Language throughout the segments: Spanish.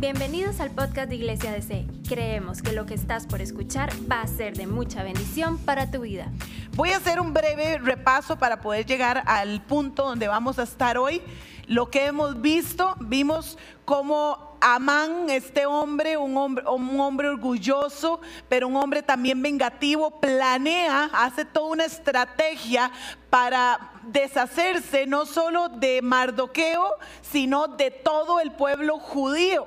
Bienvenidos al podcast de Iglesia DC. Creemos que lo que estás por escuchar va a ser de mucha bendición para tu vida. Voy a hacer un breve repaso para poder llegar al punto donde vamos a estar hoy. Lo que hemos visto, vimos cómo Amán, este hombre un, hombre, un hombre orgulloso, pero un hombre también vengativo, planea, hace toda una estrategia para deshacerse no solo de Mardoqueo, sino de todo el pueblo judío.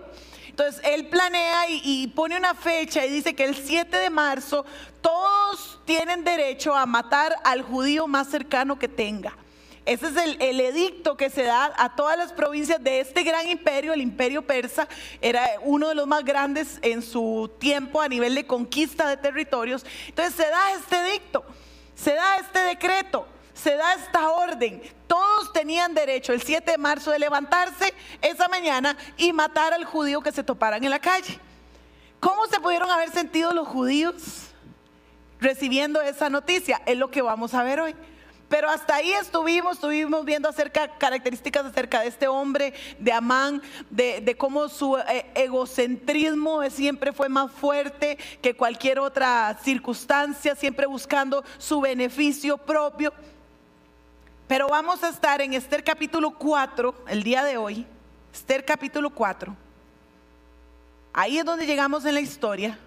Entonces él planea y, pone una fecha y dice que el 7 de marzo todos tienen derecho a matar al judío más cercano que tenga. Ese es el, el, edicto que se da a todas las provincias de este gran imperio, el imperio persa, era uno de los más grandes en su tiempo a nivel de conquista de territorios. Entonces se da este edicto, se da este decreto, se da esta orden. Todos tenían derecho el 7 de marzo de levantarse esa mañana y matar al judío que se toparan en la calle. ¿Cómo se pudieron haber sentido los judíos recibiendo esa noticia? Es lo que vamos a ver hoy. Pero hasta ahí estuvimos, estuvimos viendo acerca, características acerca de este hombre, de Amán, de, cómo su eh, egocentrismo siempre fue más fuerte que cualquier otra circunstancia, siempre buscando su beneficio propio. Pero vamos a estar en Esther capítulo 4, el día de hoy, Esther capítulo 4. Ahí es donde llegamos en la historia.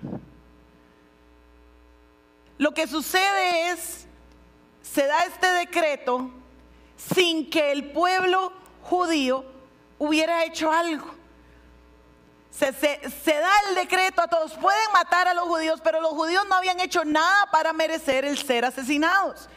Lo que sucede es se da este decreto sin que el pueblo judío hubiera hecho algo. Se, se, se, da el decreto a todos, pueden matar a los judíos, pero los judíos no habían hecho nada para merecer el ser asesinados.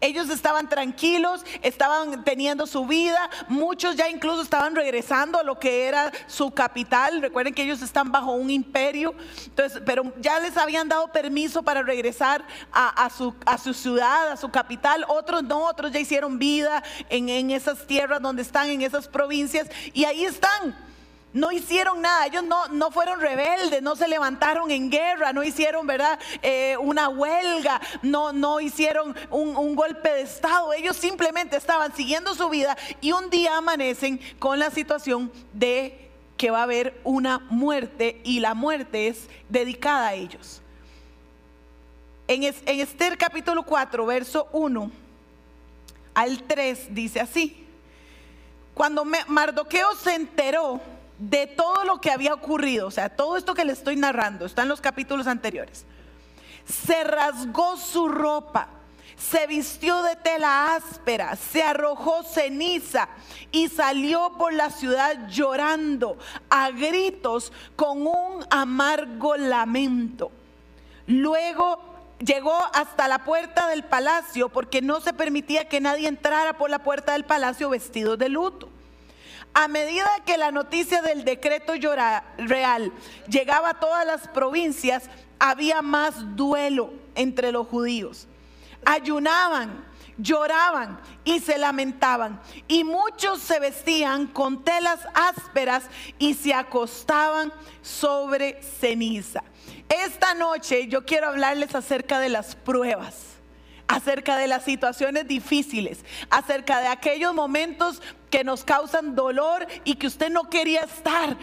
Ellos estaban tranquilos, estaban teniendo su vida, muchos ya incluso estaban regresando a lo que era su capital. Recuerden que ellos están bajo un imperio, entonces, pero ya les habían dado permiso para regresar a, su, a su, ciudad, a su capital. Otros no, otros ya hicieron vida en, en esas tierras donde están, en esas provincias, y ahí están no hicieron nada, ellos no, no fueron rebeldes, no se levantaron en guerra, no hicieron, ¿verdad? Eh, una huelga, no, no hicieron un, un, golpe de Estado, ellos simplemente estaban siguiendo su vida y un día amanecen con la situación de que va a haber una muerte y la muerte es dedicada a ellos. En, es, en Esther capítulo 4, verso 1 al 3 dice así, cuando Mardoqueo se enteró, de todo lo que había ocurrido, o sea, todo esto que le estoy narrando, está en los capítulos anteriores, se rasgó su ropa, se vistió de tela áspera, se arrojó ceniza y salió por la ciudad llorando a gritos con un amargo lamento. Luego llegó hasta la puerta del palacio porque no se permitía que nadie entrara por la puerta del palacio vestido de luto. A medida que la noticia del decreto real llegaba a todas las provincias, había más duelo entre los judíos. Ayunaban, lloraban y se lamentaban. Y muchos se vestían con telas ásperas y se acostaban sobre ceniza. Esta noche yo quiero hablarles acerca de las pruebas acerca de las situaciones difíciles, acerca de aquellos momentos que nos causan dolor y que usted no quería estar.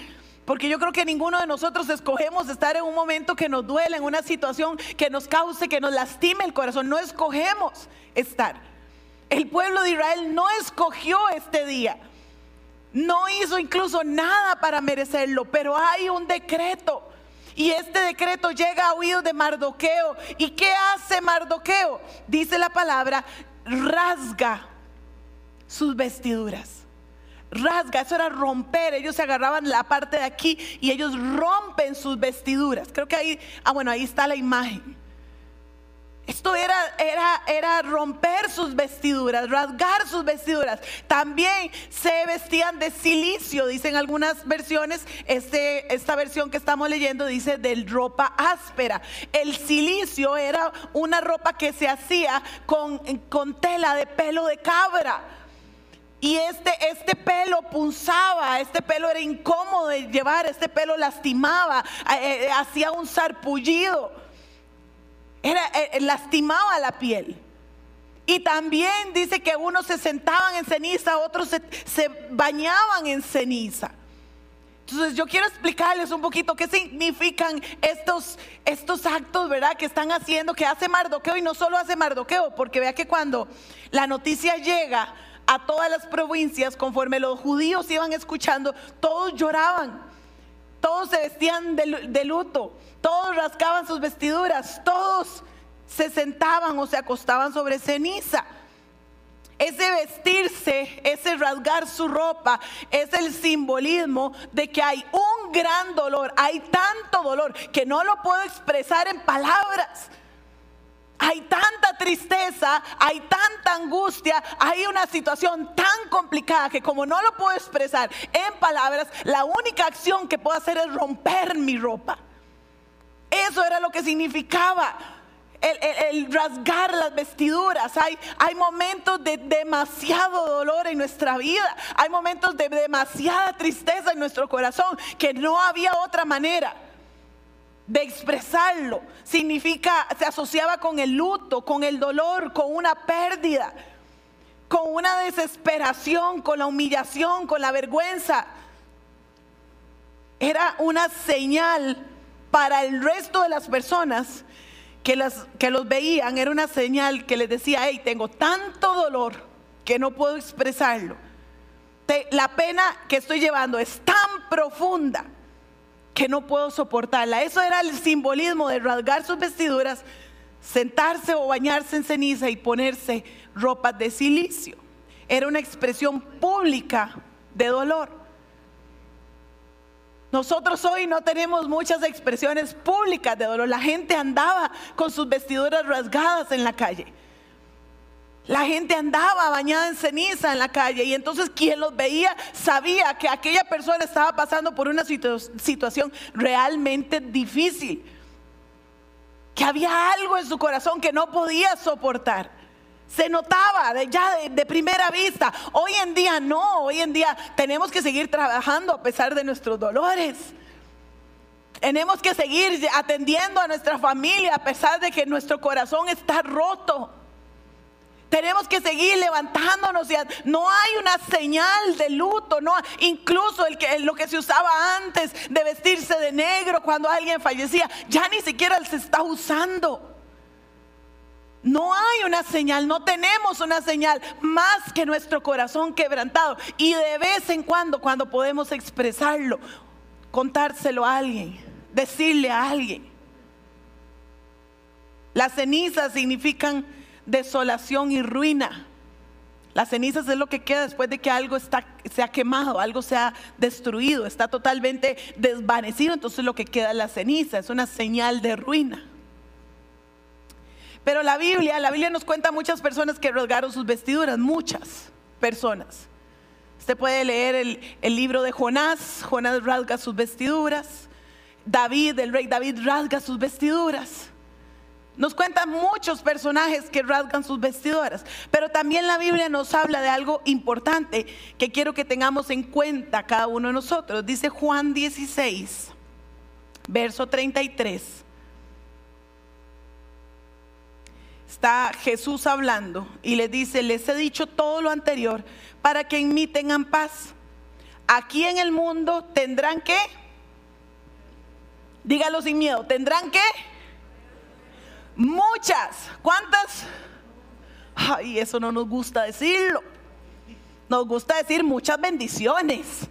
Porque yo creo que ninguno de nosotros escogemos estar en un momento que nos duele, en una situación que nos cause, que nos lastime el corazón. No escogemos estar. El pueblo de Israel no escogió este día. No hizo incluso nada para merecerlo, pero hay un decreto. Y este decreto llega a oídos de Mardoqueo. ¿Y qué hace Mardoqueo? Dice la palabra, rasga sus vestiduras. Rasga, eso era romper. Ellos se agarraban la parte de aquí y ellos rompen sus vestiduras. Creo que ahí, ah, bueno, ahí está la imagen. Esto era, era, era romper sus vestiduras, rasgar sus vestiduras. También se vestían de silicio, dicen algunas versiones. Este, esta versión que estamos leyendo dice de ropa áspera. El silicio era una ropa que se hacía con, con tela de pelo de cabra. Y este, este pelo punzaba, este pelo era incómodo de llevar, este pelo lastimaba, eh, eh, hacía un sarpullido era, eh, lastimaba la piel. Y también dice que unos se sentaban en ceniza, otros se, se bañaban en ceniza. Entonces yo quiero explicarles un poquito qué significan estos, estos actos, ¿verdad? Que están haciendo, que hace Mardoqueo y no solo hace Mardoqueo, porque vea que cuando la noticia llega a todas las provincias, conforme los judíos iban escuchando, todos lloraban, todos se vestían de, de luto, todos rascaban sus vestiduras, todos se sentaban o se acostaban sobre ceniza. Ese vestirse, ese rasgar su ropa, es el simbolismo de que hay un gran dolor, hay tanto dolor que no lo puedo expresar en palabras. Hay tanta tristeza, hay tanta angustia, hay una situación tan complicada que como no lo puedo expresar en palabras, la única acción que puedo hacer es romper mi ropa. Eso era lo que significaba el, rasgar las vestiduras. Hay, hay momentos de demasiado dolor en nuestra vida. Hay momentos de demasiada tristeza en nuestro corazón que no había otra manera de expresarlo. Significa, se asociaba con el luto, con el dolor, con una pérdida, con una desesperación, con la humillación, con la vergüenza. Era una señal para el resto de las personas que, las, que los veían, era una señal que les decía, hey, tengo tanto dolor que no puedo expresarlo. la pena que estoy llevando es tan profunda que no puedo soportarla. Eso era el simbolismo de rasgar sus vestiduras, sentarse o bañarse en ceniza y ponerse ropas de silicio. Era una expresión pública de dolor. Nosotros hoy no tenemos muchas expresiones públicas de dolor. La gente andaba con sus vestiduras rasgadas en la calle. La gente andaba bañada en ceniza en la calle y entonces quien los veía sabía que aquella persona estaba pasando por una situación realmente difícil. Que había algo en su corazón que no podía soportar. Se notaba ya de, primera vista. Hoy en día no, hoy en día tenemos que seguir trabajando a pesar de nuestros dolores. Tenemos que seguir atendiendo a nuestra familia a pesar de que nuestro corazón está roto. Tenemos que seguir levantándonos. Y no hay una señal de luto. No, incluso el que, lo que se usaba antes de vestirse de negro cuando alguien fallecía, ya ni siquiera se está usando. No hay una señal, no tenemos una señal más que nuestro corazón quebrantado. Y de vez en cuando, cuando podemos expresarlo, contárselo a alguien, decirle a alguien. Las cenizas significan desolación y ruina. Las cenizas es lo que queda después de que algo está, se ha quemado, algo se ha destruido, está totalmente desvanecido. Entonces lo que queda es la ceniza, es una señal de ruina. Pero la Biblia, la Biblia nos cuenta muchas personas que rasgaron sus vestiduras, muchas personas. Usted puede leer el, el, libro de Jonás, Jonás rasga sus vestiduras, David, el rey David rasga sus vestiduras. Nos cuentan muchos personajes que rasgan sus vestiduras, pero también la Biblia nos habla de algo importante que quiero que tengamos en cuenta cada uno de nosotros. Dice Juan 16, verso 33. está Jesús hablando y le dice, les he dicho todo lo anterior para que en mí tengan paz. Aquí en el mundo tendrán que, dígalo sin miedo, tendrán que, muchas, ¿cuántas? Ay, eso no nos gusta decirlo. Nos gusta decir muchas bendiciones.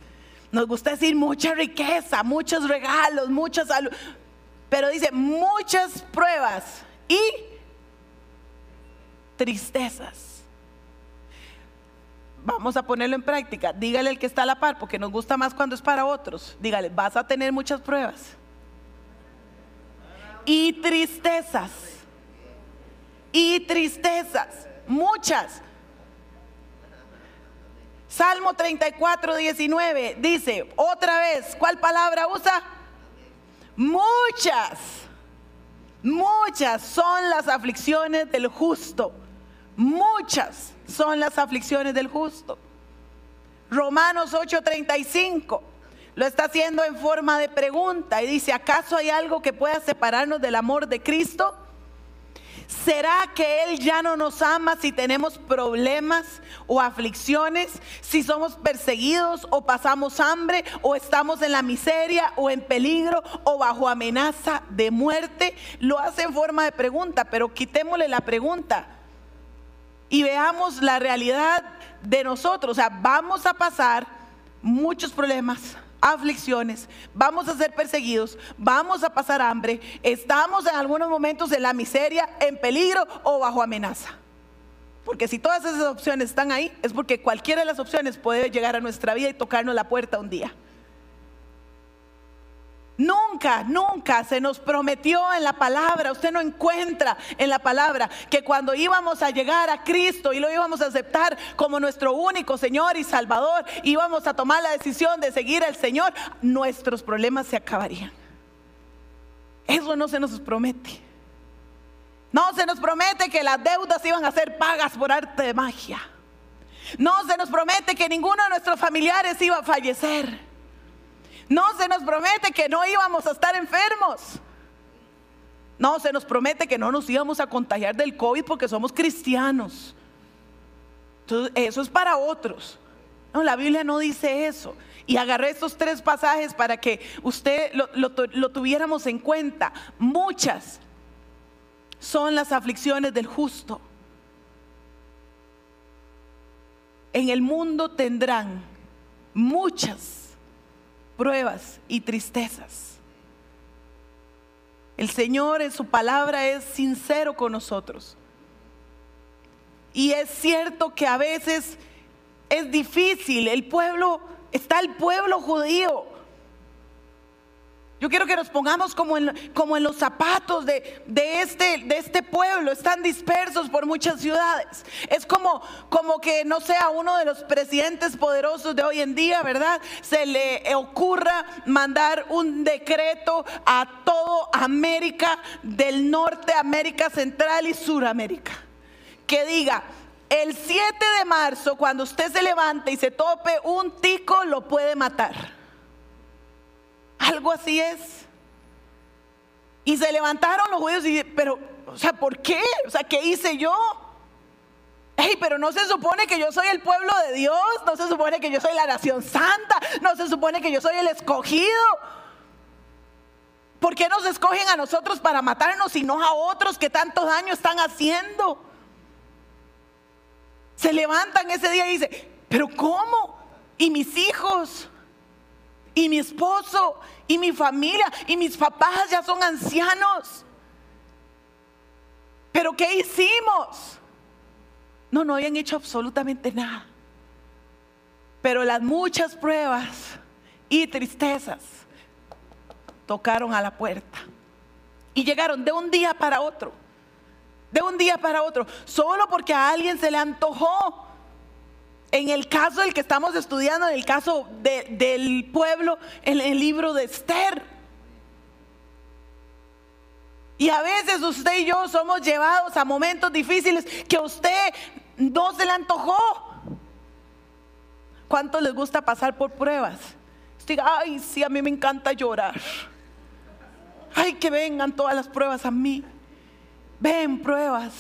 Nos gusta decir mucha riqueza, muchos regalos, mucha salud. Pero dice muchas pruebas y tristezas. Vamos a ponerlo en práctica. Dígale al que está a la par, porque nos gusta más cuando es para otros. Dígale, vas a tener muchas pruebas. Y tristezas. Y tristezas. Muchas. Salmo 34, 19 dice, otra vez, ¿cuál palabra usa? Muchas, muchas son las aflicciones del justo Muchas son las aflicciones del justo. Romanos 8:35 lo está haciendo en forma de pregunta y dice, ¿acaso hay algo que pueda separarnos del amor de Cristo? ¿Será que Él ya no nos ama si tenemos problemas o aflicciones? Si somos perseguidos o pasamos hambre o estamos en la miseria o en peligro o bajo amenaza de muerte. Lo hace en forma de pregunta, pero quitémosle la pregunta y veamos la realidad de nosotros. O sea, vamos a pasar muchos problemas, aflicciones, vamos a ser perseguidos, vamos a pasar hambre, estamos en algunos momentos en la miseria, en peligro o bajo amenaza. Porque si todas esas opciones están ahí, es porque cualquiera de las opciones puede llegar a nuestra vida y tocarnos la puerta un día. Nunca, nunca se nos prometió en la palabra, usted no encuentra en la palabra que cuando íbamos a llegar a Cristo y lo íbamos a aceptar como nuestro único Señor y Salvador, íbamos a tomar la decisión de seguir al Señor, nuestros problemas se acabarían. Eso no se nos promete. No se nos promete que las deudas iban a ser pagas por arte de magia. No se nos promete que ninguno de nuestros familiares iba a fallecer. No se nos promete que no íbamos a estar enfermos. No, se nos promete que no nos íbamos a contagiar del COVID porque somos cristianos. Entonces, eso es para otros. No, la Biblia no dice eso. Y agarré estos tres pasajes para que usted lo, lo tuviéramos en cuenta. Muchas son las aflicciones del justo. En el mundo tendrán muchas pruebas y tristezas. El Señor en su palabra es sincero con nosotros. Y es cierto que a veces es difícil. El pueblo, está el pueblo judío yo quiero que nos pongamos como en, los zapatos de, este, de este pueblo. Están dispersos por muchas ciudades. Es como, como que no sea uno de los presidentes poderosos de hoy en día, ¿verdad? Se le ocurra mandar un decreto a todo América del Norte, América Central y Suramérica. Que diga, el 7 de marzo, cuando usted se levante y se tope un tico, lo puede matar. Algo así es. Y se levantaron los judíos y pero, o sea, ¿por qué? O sea, ¿qué hice yo? Hey, pero no se supone que yo soy el pueblo de Dios, no se supone que yo soy la nación santa, no se supone que yo soy el escogido. ¿Por qué nos escogen a nosotros para matarnos y no a otros que tanto daño están haciendo? Se levantan ese día y dicen, pero ¿cómo? ¿Y mis hijos? Y mi esposo y mi familia y mis papás ya son ancianos. Pero ¿qué hicimos? No, no habían hecho absolutamente nada. Pero las muchas pruebas y tristezas tocaron a la puerta y llegaron de un día para otro. De un día para otro, solo porque a alguien se le antojó en el caso del que estamos estudiando, en el caso del pueblo, en el libro de Esther. Y a veces usted y yo somos llevados a momentos difíciles que usted no se le antojó. ¿Cuánto les gusta pasar por pruebas? Diga, ay, sí, a mí me encanta llorar. Ay, que vengan todas las pruebas a mí. Ven pruebas.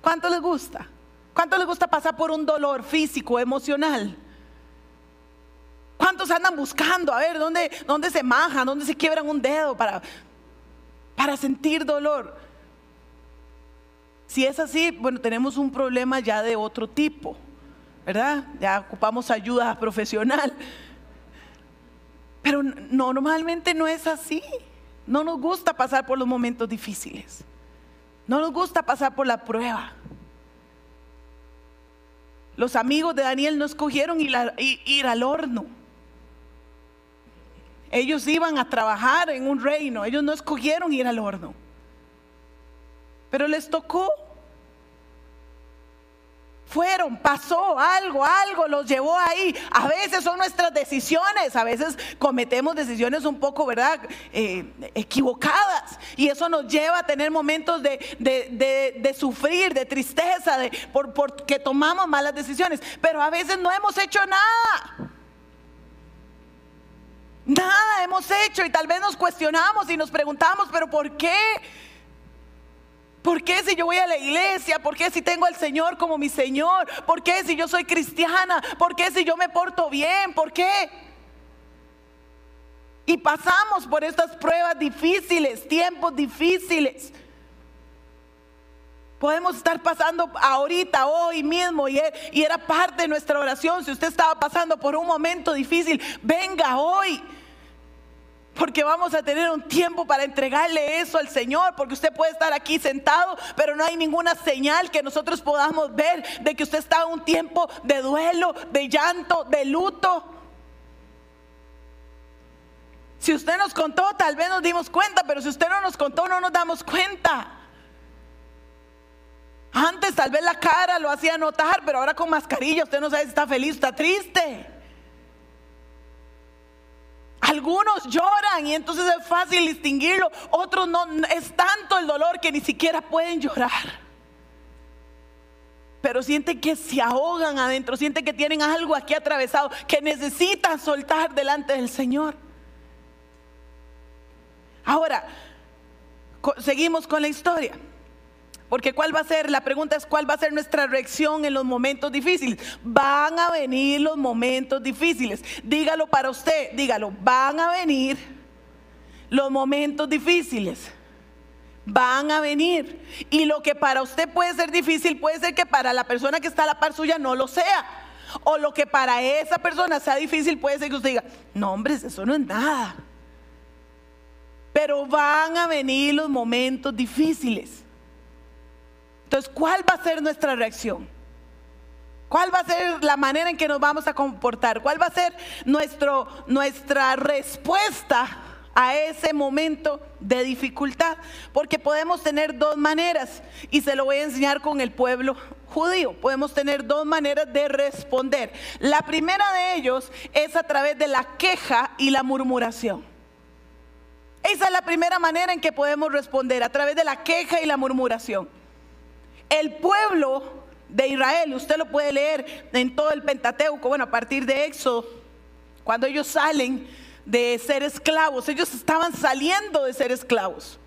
¿Cuánto les gusta? ¿Cuánto les gusta pasar por un dolor físico, emocional? ¿Cuántos andan buscando a ver dónde, dónde se majan, dónde se quiebran un dedo para, para sentir dolor? Si es así, bueno, tenemos un problema ya de otro tipo, ¿verdad? Ya ocupamos ayuda profesional. Pero normalmente no es así. No nos gusta pasar por los momentos difíciles. No nos gusta pasar por la prueba. Los amigos de Daniel no escogieron ir, al horno. Ellos iban a trabajar en un reino, ellos no escogieron ir al horno. Pero les tocó fueron, pasó algo, algo los llevó ahí. A veces son nuestras decisiones, a veces cometemos decisiones un poco, ¿verdad? Eh, equivocadas. Y eso nos lleva a tener momentos de, sufrir, de tristeza, de, por, porque tomamos malas decisiones. Pero a veces no hemos hecho nada. Nada hemos hecho y tal vez nos cuestionamos y nos preguntamos, pero ¿por qué? ¿Por qué si yo voy a la iglesia? ¿Por qué si tengo al Señor como mi Señor? ¿Por qué si yo soy cristiana? ¿Por qué si yo me porto bien? ¿Por qué? Y pasamos por estas pruebas difíciles, tiempos difíciles. Podemos estar pasando ahorita, hoy mismo, y era parte de nuestra oración. Si usted estaba pasando por un momento difícil, venga hoy. Porque vamos a tener un tiempo para entregarle eso al Señor. Porque usted puede estar aquí sentado, pero no hay ninguna señal que nosotros podamos ver de que usted está en un tiempo de duelo, de llanto, de luto. Si usted nos contó, tal vez nos dimos cuenta, pero si usted no nos contó, no nos damos cuenta. Antes tal vez la cara lo hacía notar, pero ahora con mascarilla usted no sabe si está feliz está triste. Algunos lloran y entonces es fácil distinguirlo. Otros no, es tanto el dolor que ni siquiera pueden llorar. Pero sienten que se ahogan adentro, sienten que tienen algo aquí atravesado, que necesitan soltar delante del Señor. Ahora, seguimos con la historia. Porque cuál va a ser, la pregunta es cuál va a ser nuestra reacción en los momentos difíciles. Van a venir los momentos difíciles. Dígalo para usted, dígalo, van a venir los momentos difíciles. Van a venir. Y lo que para usted puede ser difícil puede ser que para la persona que está a la par suya no lo sea. O lo que para esa persona sea difícil puede ser que usted diga, no hombre, eso no es nada. Pero van a venir los momentos difíciles. Entonces, ¿cuál va a ser nuestra reacción? ¿Cuál va a ser la manera en que nos vamos a comportar? ¿Cuál va a ser nuestro, nuestra respuesta a ese momento de dificultad? Porque podemos tener dos maneras y se lo voy a enseñar con el pueblo judío. Podemos tener dos maneras de responder. La primera de ellos es a través de la queja y la murmuración. Esa es la primera manera en que podemos responder, a través de la queja y la murmuración. El pueblo de Israel, usted lo puede leer en todo el Pentateuco, bueno, a partir de Éxodo, cuando ellos salen de ser esclavos, ellos estaban saliendo de ser esclavos.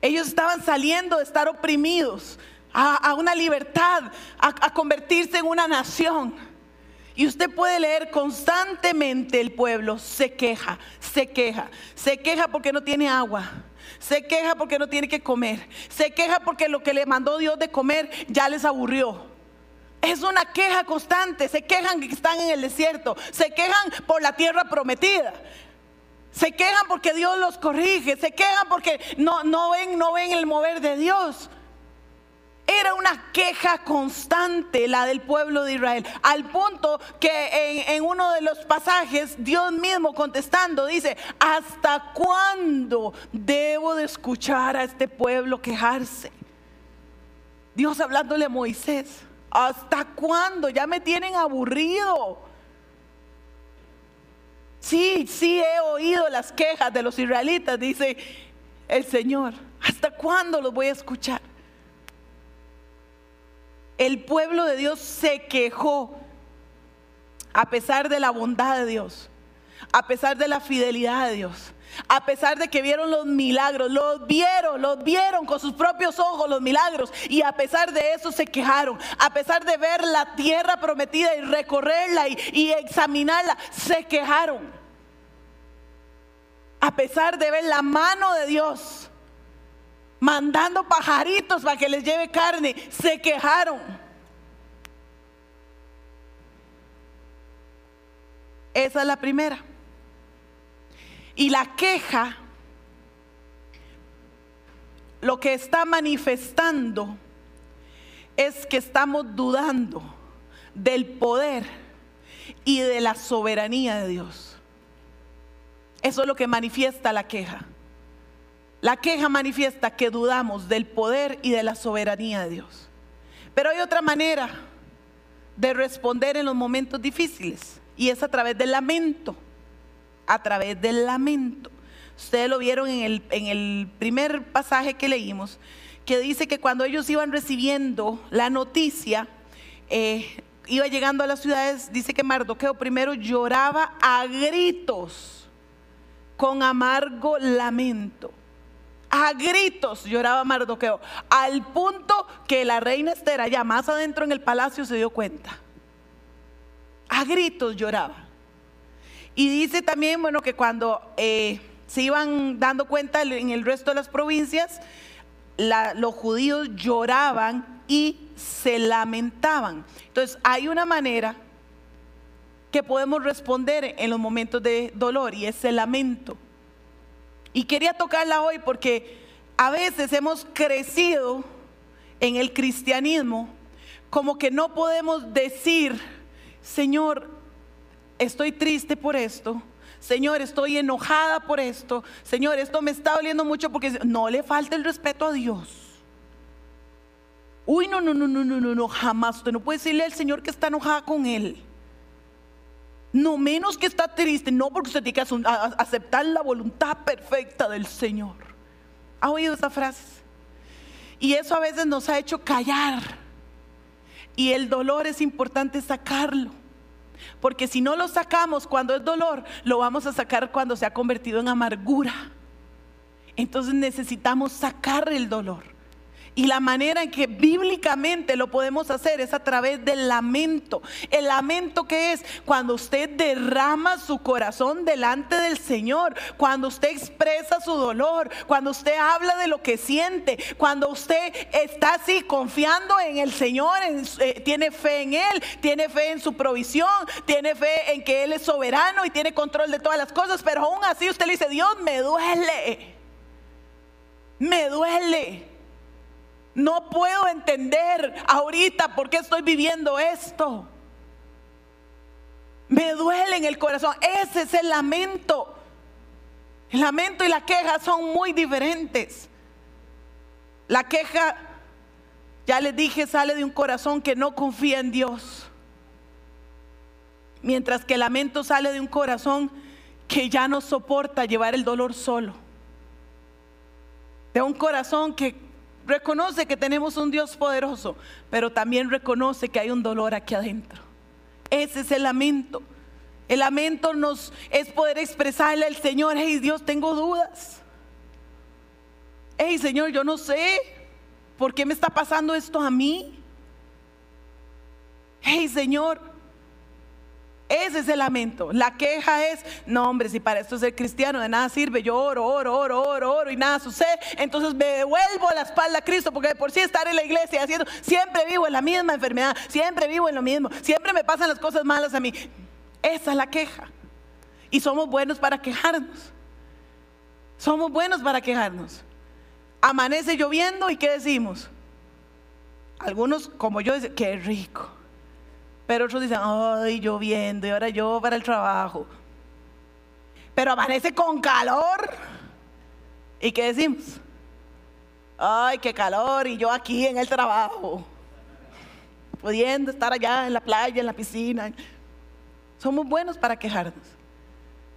Ellos estaban saliendo de estar oprimidos a, una libertad, a convertirse en una nación. Y usted puede leer constantemente el pueblo se queja, se queja, se queja porque no tiene agua, se queja porque no tiene que comer. Se queja porque lo que le mandó Dios de comer ya les aburrió. Es una queja constante. Se quejan que están en el desierto. Se quejan por la tierra prometida. Se quejan porque Dios los corrige. Se quejan porque no, no ven, no ven el mover de Dios. Era una queja constante la del pueblo de Israel, al punto que en, uno de los pasajes Dios mismo contestando dice, ¿hasta cuándo debo de escuchar a este pueblo quejarse? Dios hablándole a Moisés, ¿hasta cuándo? Ya me tienen aburrido. Sí, sí he oído las quejas de los israelitas, dice el Señor. ¿Hasta cuándo los voy a escuchar? El pueblo de Dios se quejó a pesar de la bondad de Dios, a pesar de la fidelidad de Dios, a pesar de que vieron los milagros, los vieron, los vieron con sus propios ojos los milagros y a pesar de eso se quejaron, a pesar de ver la tierra prometida y recorrerla y, y examinarla, se quejaron. A pesar de ver la mano de Dios, mandando pajaritos para que les lleve carne, se quejaron. Esa es la primera. Y la queja, lo que está manifestando es que estamos dudando del poder y de la soberanía de Dios. Eso es lo que manifiesta la queja. La queja manifiesta que dudamos del poder y de la soberanía de Dios. Pero hay otra manera de responder en los momentos difíciles y es a través del lamento. A través del lamento. Ustedes lo vieron en el, primer pasaje que leímos, que dice que cuando ellos iban recibiendo la noticia, eh, iba llegando a las ciudades, dice que Mardoqueo primero lloraba a gritos, con amargo lamento A gritos lloraba Mardoqueo, al punto que la reina Esther, allá más adentro en el palacio, se dio cuenta. A gritos lloraba. Y dice también, bueno, que cuando eh, se iban dando cuenta en el resto de las provincias, los judíos lloraban y se lamentaban. Entonces, hay una manera que podemos responder en los momentos de dolor y es el lamento. Y quería tocarla hoy porque a veces hemos crecido en el cristianismo como que no podemos decir, Señor, estoy triste por esto. Señor, estoy enojada por esto. Señor, esto me está doliendo mucho porque no le falta el respeto a Dios. Uy, no, no, no, no, no, no, no, jamás. Usted no puede decirle al Señor que está enojada con Él. No menos que está triste, no porque usted tiene que aceptar la voluntad perfecta del Señor. ¿Ha oído esa frase? Y eso a veces nos ha hecho callar. Y el dolor es importante sacarlo. Porque si no lo sacamos cuando es dolor, lo vamos a sacar cuando se ha convertido en amargura. Entonces necesitamos sacar el dolor. Y la manera en que bíblicamente lo podemos hacer es a través del lamento. El lamento que es cuando usted derrama su corazón delante del Señor, cuando usted expresa su dolor, cuando usted habla de lo que siente, cuando usted está así confiando en el Señor, eh, tiene fe en Él, tiene fe en su provisión, tiene fe en que Él es soberano y tiene control de todas las cosas, pero aún así usted le dice, Dios me duele, me duele. No puedo entender ahorita por qué estoy viviendo esto. Me duele en el corazón. Ese es el lamento. El lamento y la queja son muy diferentes. La queja, ya les dije, sale de un corazón que no confía en Dios. Mientras que el lamento sale de un corazón que ya no soporta llevar el dolor solo. De un corazón que reconoce que tenemos un Dios poderoso, pero también reconoce que hay un dolor aquí adentro. Ese es el lamento. El lamento nos es poder expresarle al Señor, hey Dios, tengo dudas. Hey Señor, yo no sé por qué me está pasando esto a mí. Hey Señor, ese es el lamento. La queja es, no hombre, si para esto ser cristiano de nada sirve, yo oro, oro, oro, oro, oro y nada sucede, entonces me devuelvo la espalda a Cristo porque de por sí estar en la iglesia haciendo, siempre vivo en la misma enfermedad, siempre vivo en lo mismo, siempre me pasan las cosas malas a mí. Esa es la queja. Y somos buenos para quejarnos. Somos buenos para quejarnos. Amanece lloviendo y ¿qué decimos? Algunos como yo dicen, qué rico. Pero otros dicen, ay, lloviendo y ahora yo para el trabajo. Pero amanece con calor. ¿Y qué decimos? Ay, qué calor y yo aquí en el trabajo. Pudiendo estar allá en la playa, en la piscina. Somos buenos para quejarnos.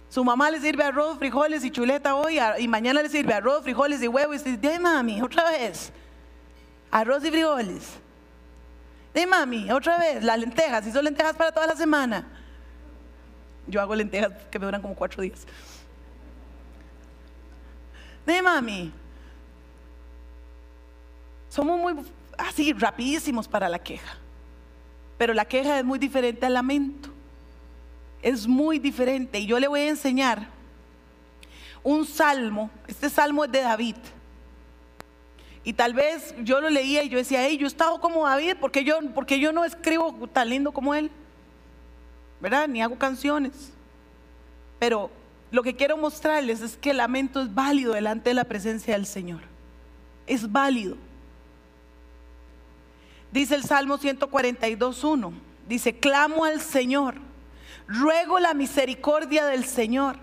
Su mamá le sirve arroz, frijoles y chuleta hoy y mañana le sirve arroz, frijoles y huevo y dice, mami, otra vez. Arroz y frijoles. De mami, otra vez, las lentejas, hizo lentejas para toda la semana. Yo hago lentejas que me duran como cuatro días. De mami, somos muy así, rapidísimos para la queja. Pero la queja es muy diferente al lamento. Es muy diferente. Y yo le voy a enseñar un salmo. Este salmo es de David. Y tal vez yo lo leía y yo decía, hey, yo he estado como David, porque yo, yo no escribo tan lindo como él? ¿Verdad? Ni hago canciones. Pero lo que quiero mostrarles es que el lamento es válido delante de la presencia del Señor. Es válido. Dice el Salmo 142.1. Dice, clamo al Señor, ruego la misericordia del Señor.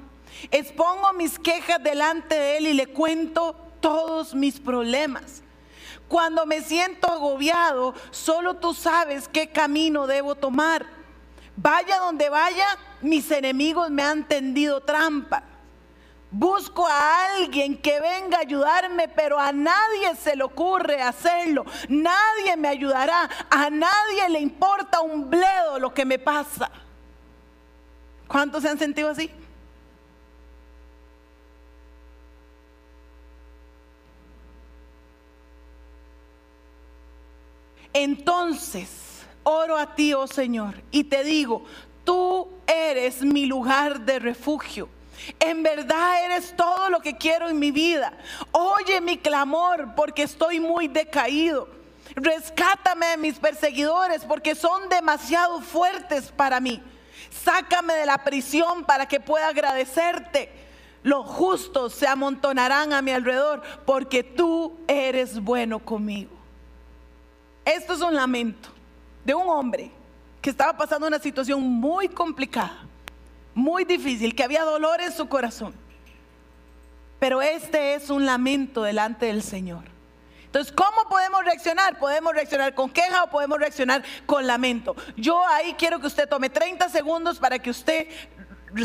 Expongo mis quejas delante de Él y le cuento todos mis problemas. Cuando me siento agobiado, solo tú sabes qué camino debo tomar. Vaya donde vaya, mis enemigos me han tendido trampa. Busco a alguien que venga a ayudarme, pero a nadie se le ocurre hacerlo. Nadie me ayudará. A nadie le importa un bledo lo que me pasa. ¿Cuántos se han sentido así? Entonces, oro a ti, oh Señor, y te digo, tú eres mi lugar de refugio. En verdad eres todo lo que quiero en mi vida. Oye mi clamor porque estoy muy decaído. Rescátame de mis perseguidores porque son demasiado fuertes para mí. Sácame de la prisión para que pueda agradecerte. Los justos se amontonarán a mi alrededor porque tú eres bueno conmigo. Esto es un lamento de un hombre que estaba pasando una situación muy complicada, muy difícil, que había dolor en su corazón. Pero este es un lamento delante del Señor. Entonces, ¿cómo podemos reaccionar? Podemos reaccionar con queja o podemos reaccionar con lamento. Yo ahí quiero que usted tome 30 segundos para que usted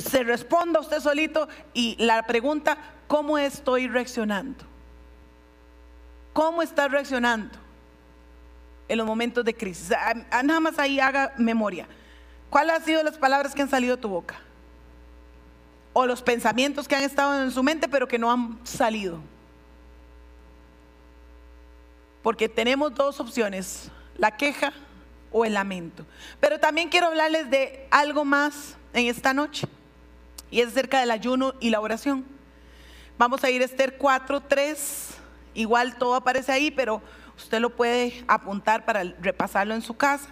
se responda a usted solito y la pregunta, ¿cómo estoy reaccionando? ¿Cómo está reaccionando? En los momentos de crisis. Nada más ahí haga memoria. ¿Cuáles han sido las palabras que han salido de tu boca? O los pensamientos que han estado en su mente pero que no han salido. Porque tenemos dos opciones, la queja o el lamento. Pero también quiero hablarles de algo más en esta noche. Y es acerca del ayuno y la oración. Vamos a ir a Esther 4, 3. Igual todo aparece ahí, pero Usted lo puede apuntar para repasarlo en su casa.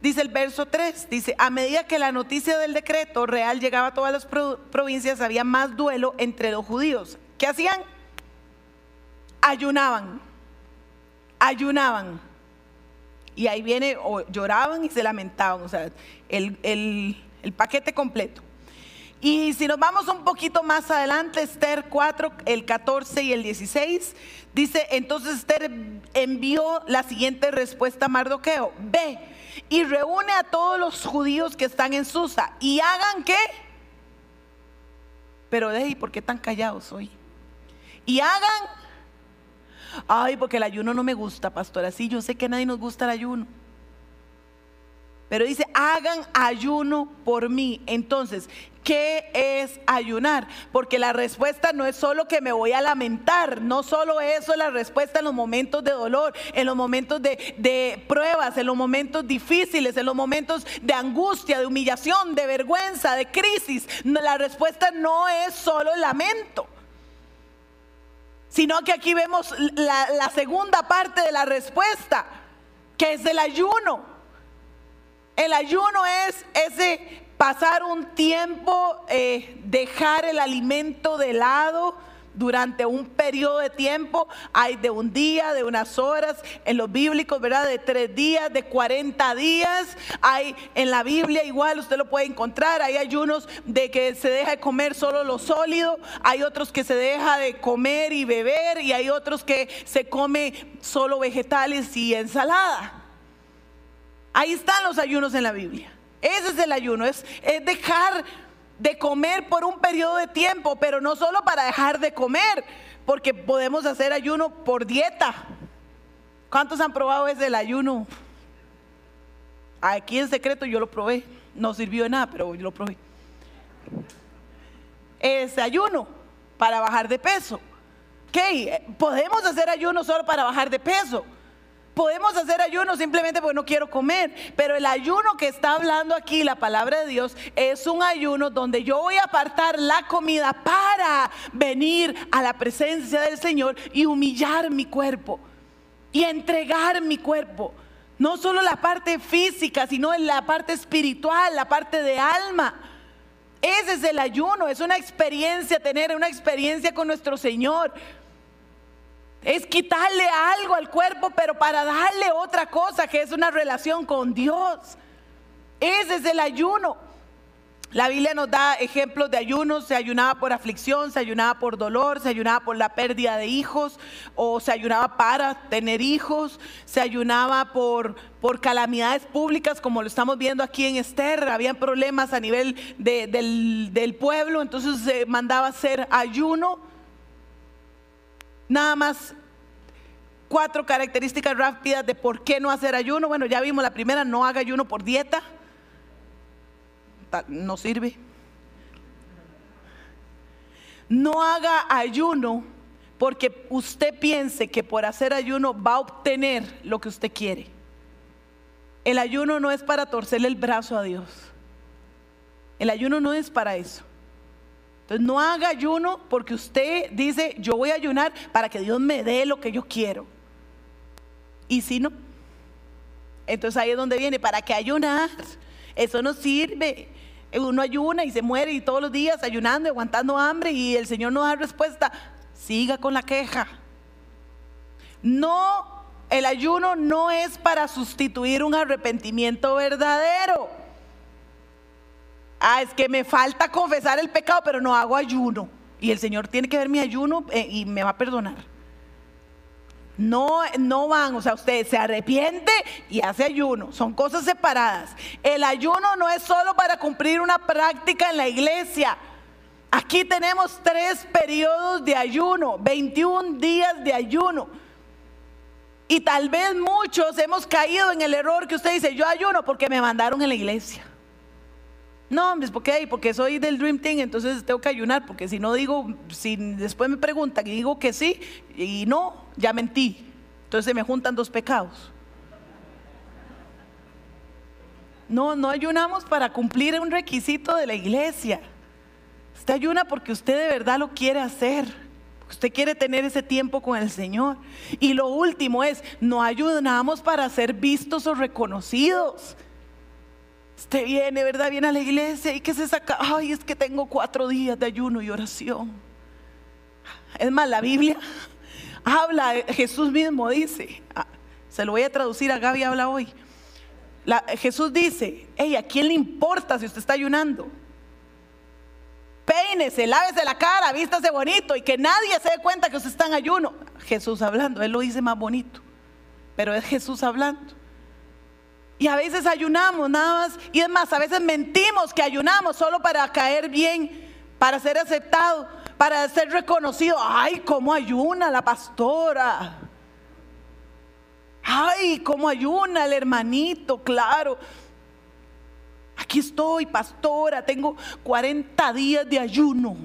Dice el verso 3, dice, a medida que la noticia del decreto real llegaba a todas las provincias, había más duelo entre los judíos. ¿Qué hacían? Ayunaban, ayunaban. Y ahí viene, o lloraban y se lamentaban, o sea, el, el paquete completo. Y si nos vamos un poquito más adelante, Esther 4, el 14 y el 16, dice, entonces Esther envió la siguiente respuesta a Mardoqueo, ve y reúne a todos los judíos que están en Susa y hagan qué. Pero de ahí, ¿por qué tan callados hoy? Y hagan, ay, porque el ayuno no me gusta, pastora, sí, yo sé que a nadie nos gusta el ayuno. Pero dice, hagan ayuno por mí. Entonces, ¿qué es ayunar? Porque la respuesta no es solo que me voy a lamentar, no solo eso es la respuesta en los momentos de dolor, en los momentos de, pruebas, en los momentos difíciles, en los momentos de angustia, de humillación, de vergüenza, de crisis. La respuesta no es solo el lamento sino que aquí vemos la, segunda parte de la respuesta, que es el ayuno. El ayuno es ese pasar un tiempo, eh, dejar el alimento de lado durante un periodo de tiempo. Hay de un día, de unas horas, en los bíblicos, ¿verdad? De tres días, de 40 días. Hay en la Biblia igual, usted lo puede encontrar. Hay ayunos de que se deja de comer solo lo sólido. Hay otros que se deja de comer y beber. Y hay otros que se come solo vegetales y ensalada. Ahí están los ayunos en la Biblia. Ese es el ayuno, es, dejar de comer por un periodo de tiempo, pero no solo para dejar de comer, porque podemos hacer ayuno por dieta. ¿Cuántos han probado ese el ayuno? Aquí en secreto yo lo probé, no sirvió de nada, pero yo lo probé. Ese ayuno para bajar de peso. ¿Qué? Podemos hacer ayuno solo para bajar de peso. Podemos hacer ayuno simplemente porque no quiero comer, pero el ayuno que está hablando aquí la palabra de Dios es un ayuno donde yo voy a apartar la comida para venir a la presencia del Señor y humillar mi cuerpo y entregar mi cuerpo. No solo la parte física, sino en la parte espiritual, la parte de alma. Ese es el ayuno, es una experiencia, tener una experiencia con nuestro Señor. Es quitarle algo al cuerpo, pero para darle otra cosa que es una relación con Dios. Ese es el ayuno. La Biblia nos da ejemplos de ayunos, se ayunaba por aflicción, se ayunaba por dolor, se ayunaba por la pérdida de hijos, o se ayunaba para tener hijos, se ayunaba por, por calamidades públicas, como lo estamos viendo aquí en Esther, habían problemas a nivel del, del pueblo, entonces se mandaba hacer ayuno. Nada más cuatro características rápidas de por qué no hacer ayuno. Bueno, ya vimos la primera, no haga ayuno por dieta. No sirve. No haga ayuno porque usted piense que por hacer ayuno va a obtener lo que usted quiere. El ayuno no es para torcerle el brazo a Dios. El ayuno no es para eso. Entonces no haga ayuno porque usted dice, yo voy a ayunar para que Dios me dé lo que yo quiero. Y si no, entonces ahí es donde viene, ¿para qué ayunar? Eso no sirve. Uno ayuna y se muere y todos los días ayunando, aguantando hambre y el Señor no da respuesta. Siga con la queja. No, el ayuno no es para sustituir un arrepentimiento verdadero. Ah, es que me falta confesar el pecado, pero no hago ayuno. Y el Señor tiene que ver mi ayuno eh, y me va a perdonar. No, no van, o sea, usted se arrepiente y hace ayuno. Son cosas separadas. El ayuno no es solo para cumplir una práctica en la iglesia. Aquí tenemos tres periodos de ayuno, 21 días de ayuno. Y tal vez muchos hemos caído en el error que usted dice, yo ayuno porque me mandaron en la iglesia. No, hombre, ¿por qué? Porque soy del Dream Team, entonces tengo que ayunar, porque si no digo, si después me preguntan y digo que sí y no, ya mentí. Entonces se me juntan dos pecados. No, no ayunamos para cumplir un requisito de la iglesia. Usted ayuna porque usted de verdad lo quiere hacer. Usted quiere tener ese tiempo con el Señor. Y lo último es, no ayunamos para ser vistos o reconocidos. Usted viene, ¿verdad? Viene a la iglesia y que se saca, ay, es que tengo cuatro días de ayuno y oración. Es más, la Biblia habla, Jesús mismo dice, ah, se lo voy a traducir, a Gaby habla hoy. Jesús dice, hey, ¿a quién le importa si usted está ayunando? Peínese, lávese la cara, vístase bonito y que nadie se dé cuenta que usted está en ayuno. Jesús hablando, Él lo dice más bonito, pero es Jesús hablando. Y a veces ayunamos nada más. Y es más, a veces mentimos que ayunamos solo para caer bien, para ser aceptado, para ser reconocido. Ay, cómo ayuna la pastora. Ay, cómo ayuna el hermanito, claro. Aquí estoy, pastora, tengo 40 días de ayuno.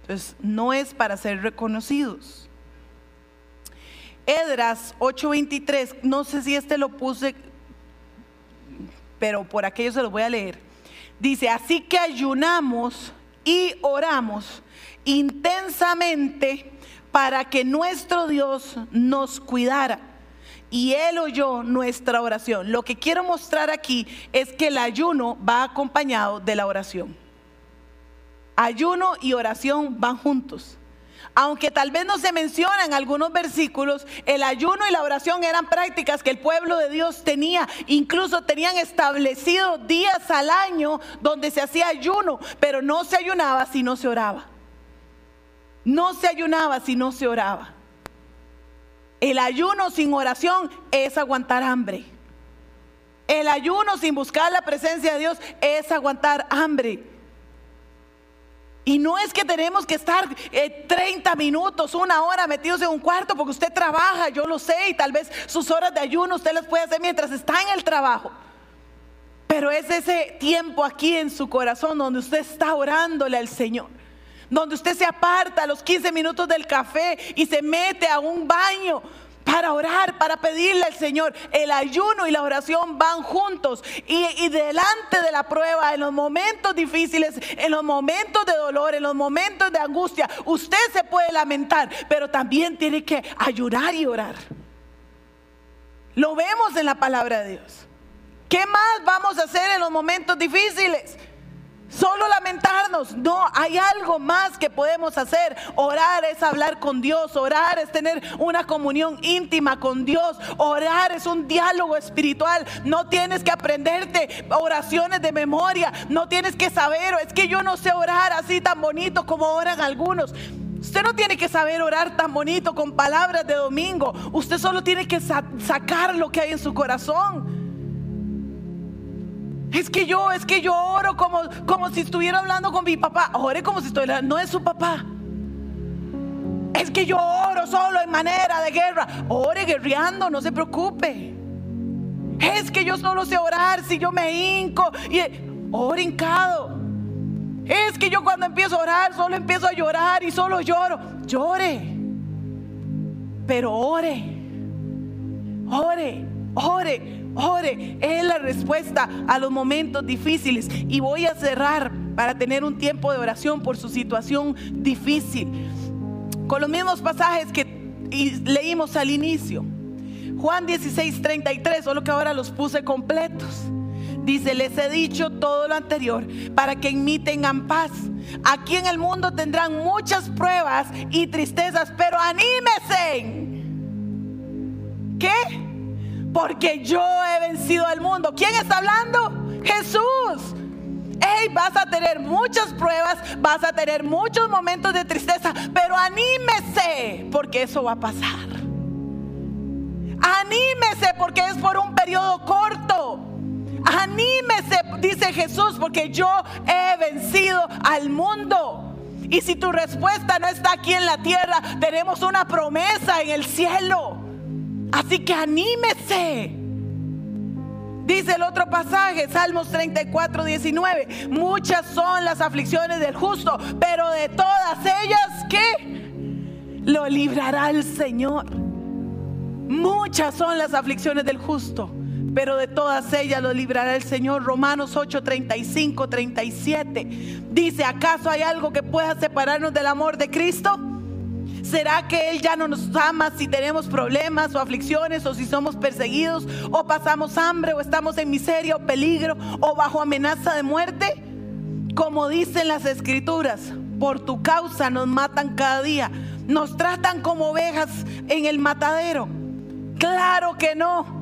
Entonces, no es para ser reconocidos. Edras 8:23, no sé si este lo puse, pero por aquello se lo voy a leer. Dice, así que ayunamos y oramos intensamente para que nuestro Dios nos cuidara. Y Él oyó nuestra oración. Lo que quiero mostrar aquí es que el ayuno va acompañado de la oración. Ayuno y oración van juntos aunque tal vez no se mencionan algunos versículos, el ayuno y la oración eran prácticas que el pueblo de Dios tenía. Incluso tenían establecidos días al año donde se hacía ayuno, pero no se ayunaba si no se oraba. No se ayunaba si no se oraba. El ayuno sin oración es aguantar hambre. El ayuno sin buscar la presencia de Dios es aguantar hambre. Y no es que tenemos que estar 30 eh, minutos, una hora metidos en un cuarto porque usted trabaja, yo lo sé, y tal vez sus horas de ayuno usted las puede hacer mientras está en el trabajo. Pero es ese tiempo aquí en su corazón donde usted está orándole al Señor. Donde usted se aparta a los 15 minutos del café y se mete a un baño para orar, para pedirle al Señor. El ayuno y la oración van juntos. Y, delante de la prueba, en los momentos difíciles, en los momentos de dolor, en los momentos de angustia, usted se puede lamentar, pero también tiene que ayunar y orar. Lo vemos en la palabra de Dios. ¿Qué más vamos a hacer en los momentos difíciles? Solo lamentarnos. No, hay algo más que podemos hacer. Orar es hablar con Dios. Orar es tener una comunión íntima con Dios. Orar es un diálogo espiritual. No tienes que aprenderte oraciones de memoria. No tienes que saber. Es que yo no sé orar así tan bonito como oran algunos. Usted no tiene que saber orar tan bonito con palabras de domingo. Usted solo tiene que sacar lo que hay en su corazón. Es que yo, es que yo oro como, como si estuviera hablando con mi papá. Ore como si estuviera, no es su papá. Es que yo oro solo en manera de guerra. Ore guerreando, no se preocupe. Es que yo solo sé orar si yo me hinco y ore hincado. Es que yo cuando empiezo a orar solo empiezo a llorar y solo lloro. Llore. Pero ore. Ore, ore, ore. Es la respuesta a los momentos difíciles. Y voy a cerrar para tener un tiempo de oración por su situación difícil. Con los mismos pasajes que leímos al inicio. Juan 16, 33, solo que ahora los puse completos. Dice, les he dicho todo lo anterior para que en mí paz. Aquí en el mundo tendrán muchas pruebas y tristezas, pero anímese. ¿Qué? Porque yo he vencido al mundo. ¿Quién está hablando? Jesús. Hey, vas a tener muchas pruebas, vas a tener muchos momentos de tristeza, pero anímese, porque eso va a pasar. Anímese porque es por un periodo corto. Anímese, dice Jesús, porque yo he vencido al mundo. Y si tu respuesta no está aquí en la tierra, tenemos una promesa en el cielo. Así que anímese. Dice el otro pasaje, Salmos 34, 19. Muchas son las aflicciones del justo, pero de todas ellas, ¿qué? Lo librará el Señor. Muchas son las aflicciones del justo, pero de todas ellas lo librará el Señor. Romanos 8, 35, 37. Dice, ¿acaso hay algo que pueda separarnos del amor de Cristo? ¿Será que Él ya no nos ama si tenemos problemas o aflicciones o si somos perseguidos o pasamos hambre o estamos en miseria o peligro o bajo amenaza de muerte? Como dicen las escrituras, por tu causa nos matan cada día, nos tratan como ovejas en el matadero. Claro que no.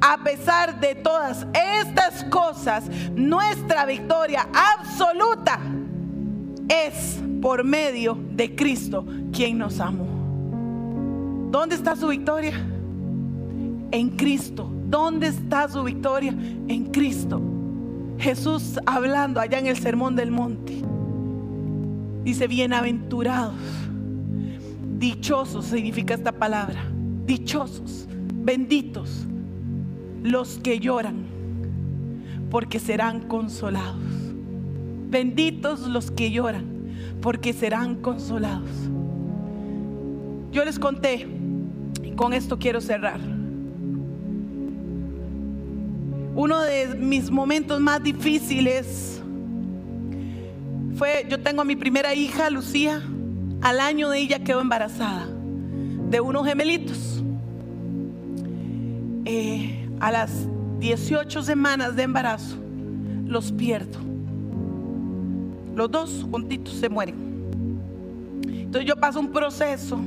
A pesar de todas estas cosas, nuestra victoria absoluta es por medio de Cristo quien nos amó. ¿Dónde está su victoria? En Cristo. ¿Dónde está su victoria? En Cristo. Jesús hablando allá en el Sermón del Monte. Dice, bienaventurados, dichosos significa esta palabra, dichosos, benditos los que lloran, porque serán consolados. Benditos los que lloran, porque serán consolados. Yo les conté, y con esto quiero cerrar. Uno de mis momentos más difíciles fue, yo tengo a mi primera hija, Lucía, al año de ella quedó embarazada de unos gemelitos. Eh, a las 18 semanas de embarazo los pierdo. Los dos juntitos se mueren. Entonces yo paso un proceso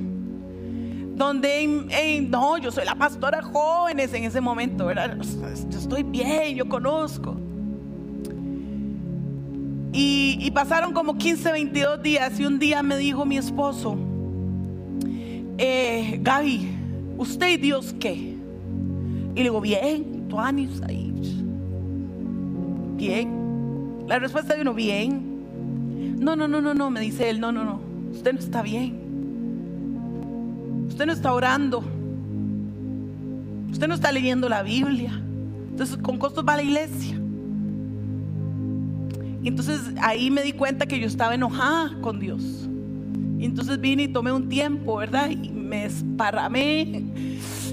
donde no, yo soy la pastora jóvenes en ese momento, ¿verdad? Yo estoy bien, yo conozco. Y, pasaron como 15, 22 días y un día me dijo mi esposo, eh, Gaby, ¿usted y Dios qué? Y le digo, bien, tú ahí. Bien. La respuesta de uno, bien. No, no, no, no, no, me dice él, no, no, no, usted no está bien. Usted no está orando. Usted no está leyendo la Biblia. Entonces, con costos va a la iglesia. Y entonces ahí me di cuenta que yo estaba enojada con Dios. Y entonces vine y tomé un tiempo, ¿verdad? Y me esparramé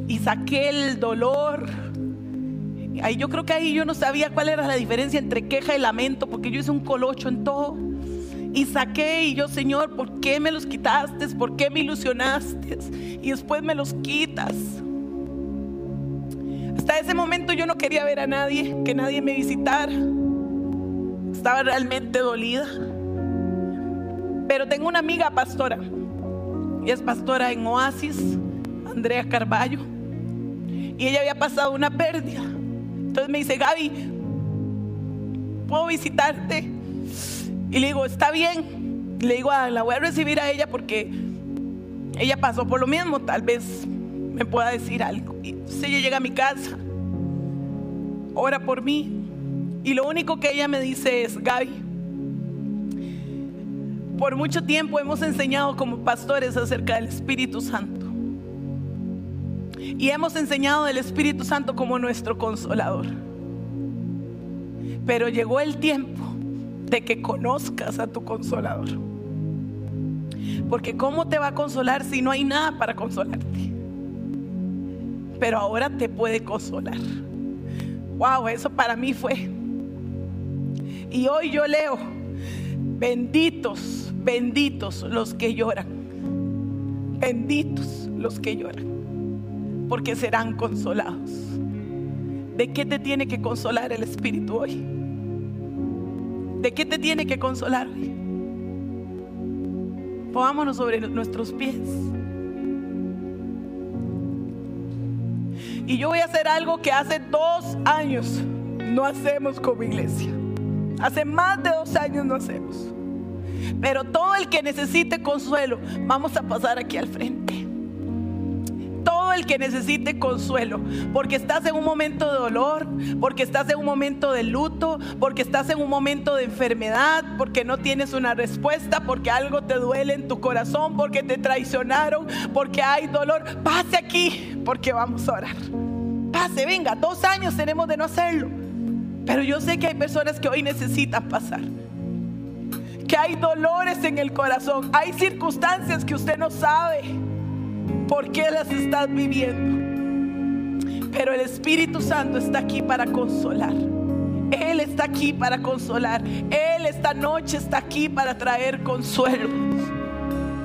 y saqué el dolor. Ahí yo creo que ahí yo no sabía cuál era la diferencia entre queja y lamento, porque yo hice un colocho en todo. Y saqué y yo, Señor, ¿por qué me los quitaste? ¿Por qué me ilusionaste? Y después me los quitas. Hasta ese momento yo no quería ver a nadie, que nadie me visitara. Estaba realmente dolida. Pero tengo una amiga pastora. Y es pastora en Oasis, Andrea Carballo. Y ella había pasado una pérdida. Entonces me dice, Gaby, ¿puedo visitarte? Y le digo, está bien. Le digo, ah, la voy a recibir a ella porque ella pasó por lo mismo. Tal vez me pueda decir algo. Y ella llega a mi casa, ora por mí. Y lo único que ella me dice es, Gaby, por mucho tiempo hemos enseñado como pastores acerca del Espíritu Santo. Y hemos enseñado del Espíritu Santo como nuestro consolador. Pero llegó el tiempo de que conozcas a tu consolador. Porque ¿cómo te va a consolar si no hay nada para consolarte? Pero ahora te puede consolar. Wow, eso para mí fue. Y hoy yo leo, benditos, benditos los que lloran. Benditos los que lloran. Porque serán consolados. ¿De qué te tiene que consolar el Espíritu hoy? ¿De qué te tiene que consolar hoy? Pongámonos sobre nuestros pies. Y yo voy a hacer algo que hace dos años no hacemos como iglesia. Hace más de dos años no hacemos. Pero todo el que necesite consuelo, vamos a pasar aquí al frente el que necesite consuelo, porque estás en un momento de dolor, porque estás en un momento de luto, porque estás en un momento de enfermedad, porque no tienes una respuesta, porque algo te duele en tu corazón, porque te traicionaron, porque hay dolor. Pase aquí, porque vamos a orar. Pase, venga, dos años tenemos de no hacerlo. Pero yo sé que hay personas que hoy necesitan pasar que hay dolores en el corazón, hay circunstancias que usted no sabe por qué las estás viviendo. Pero el Espíritu Santo está aquí para consolar. Él está aquí para consolar. Él esta noche está aquí para traer consuelo.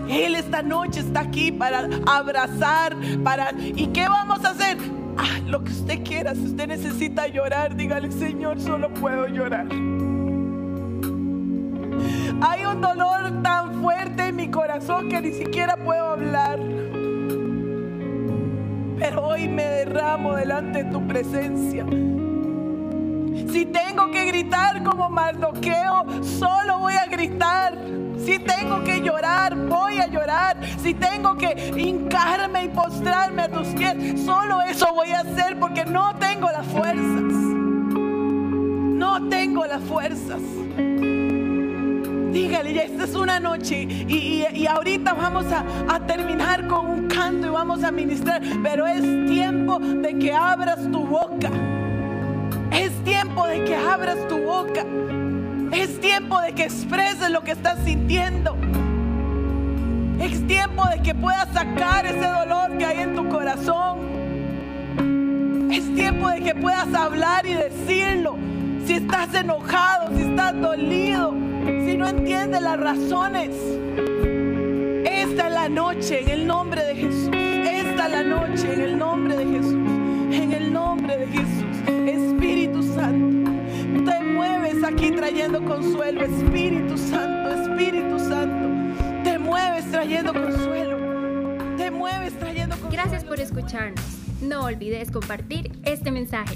Él esta noche está aquí para abrazar, para... ¿Y qué vamos a hacer? Ah, lo que usted quiera. Si usted necesita llorar, dígale, Señor, solo puedo llorar. Hay un dolor tan fuerte en mi corazón que ni siquiera puedo hablar. Pero hoy me derramo delante de tu presencia. Si tengo que gritar como Mardoqueo, solo voy a gritar. Si tengo que llorar, voy a llorar. Si tengo que hincarme y postrarme a tus pies, solo eso voy a hacer porque no tengo las fuerzas. No tengo las fuerzas. Dígale, ya esta es una noche y, ahorita vamos a, a, terminar con un canto y vamos a ministrar, pero es tiempo de que abras tu boca. Es tiempo de que abras tu boca. Es tiempo de que expreses lo que estás sintiendo. Es tiempo de que puedas sacar ese dolor que hay en tu corazón. Es tiempo de que puedas hablar y decirlo. Si estás enojado, si estás dolido si no entiende las razones, esta es la noche en el nombre de Jesús. Esta es la noche en el nombre de Jesús. En el nombre de Jesús. Espíritu Santo. Te mueves aquí trayendo consuelo. Espíritu Santo, Espíritu Santo. Te mueves trayendo consuelo. Te mueves trayendo consuelo. Gracias por escucharnos. No olvides compartir este mensaje.